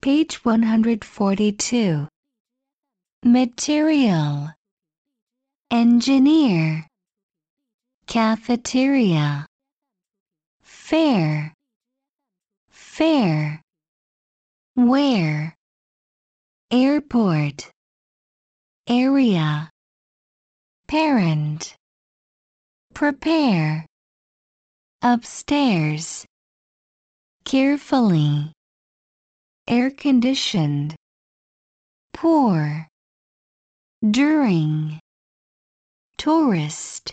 Page 142. Material. Engineer. Cafeteria. Fair. Fair. Where? Airport. Area. Parent. Prepare. Upstairs. Carefully Air-conditioned poor, During Tourist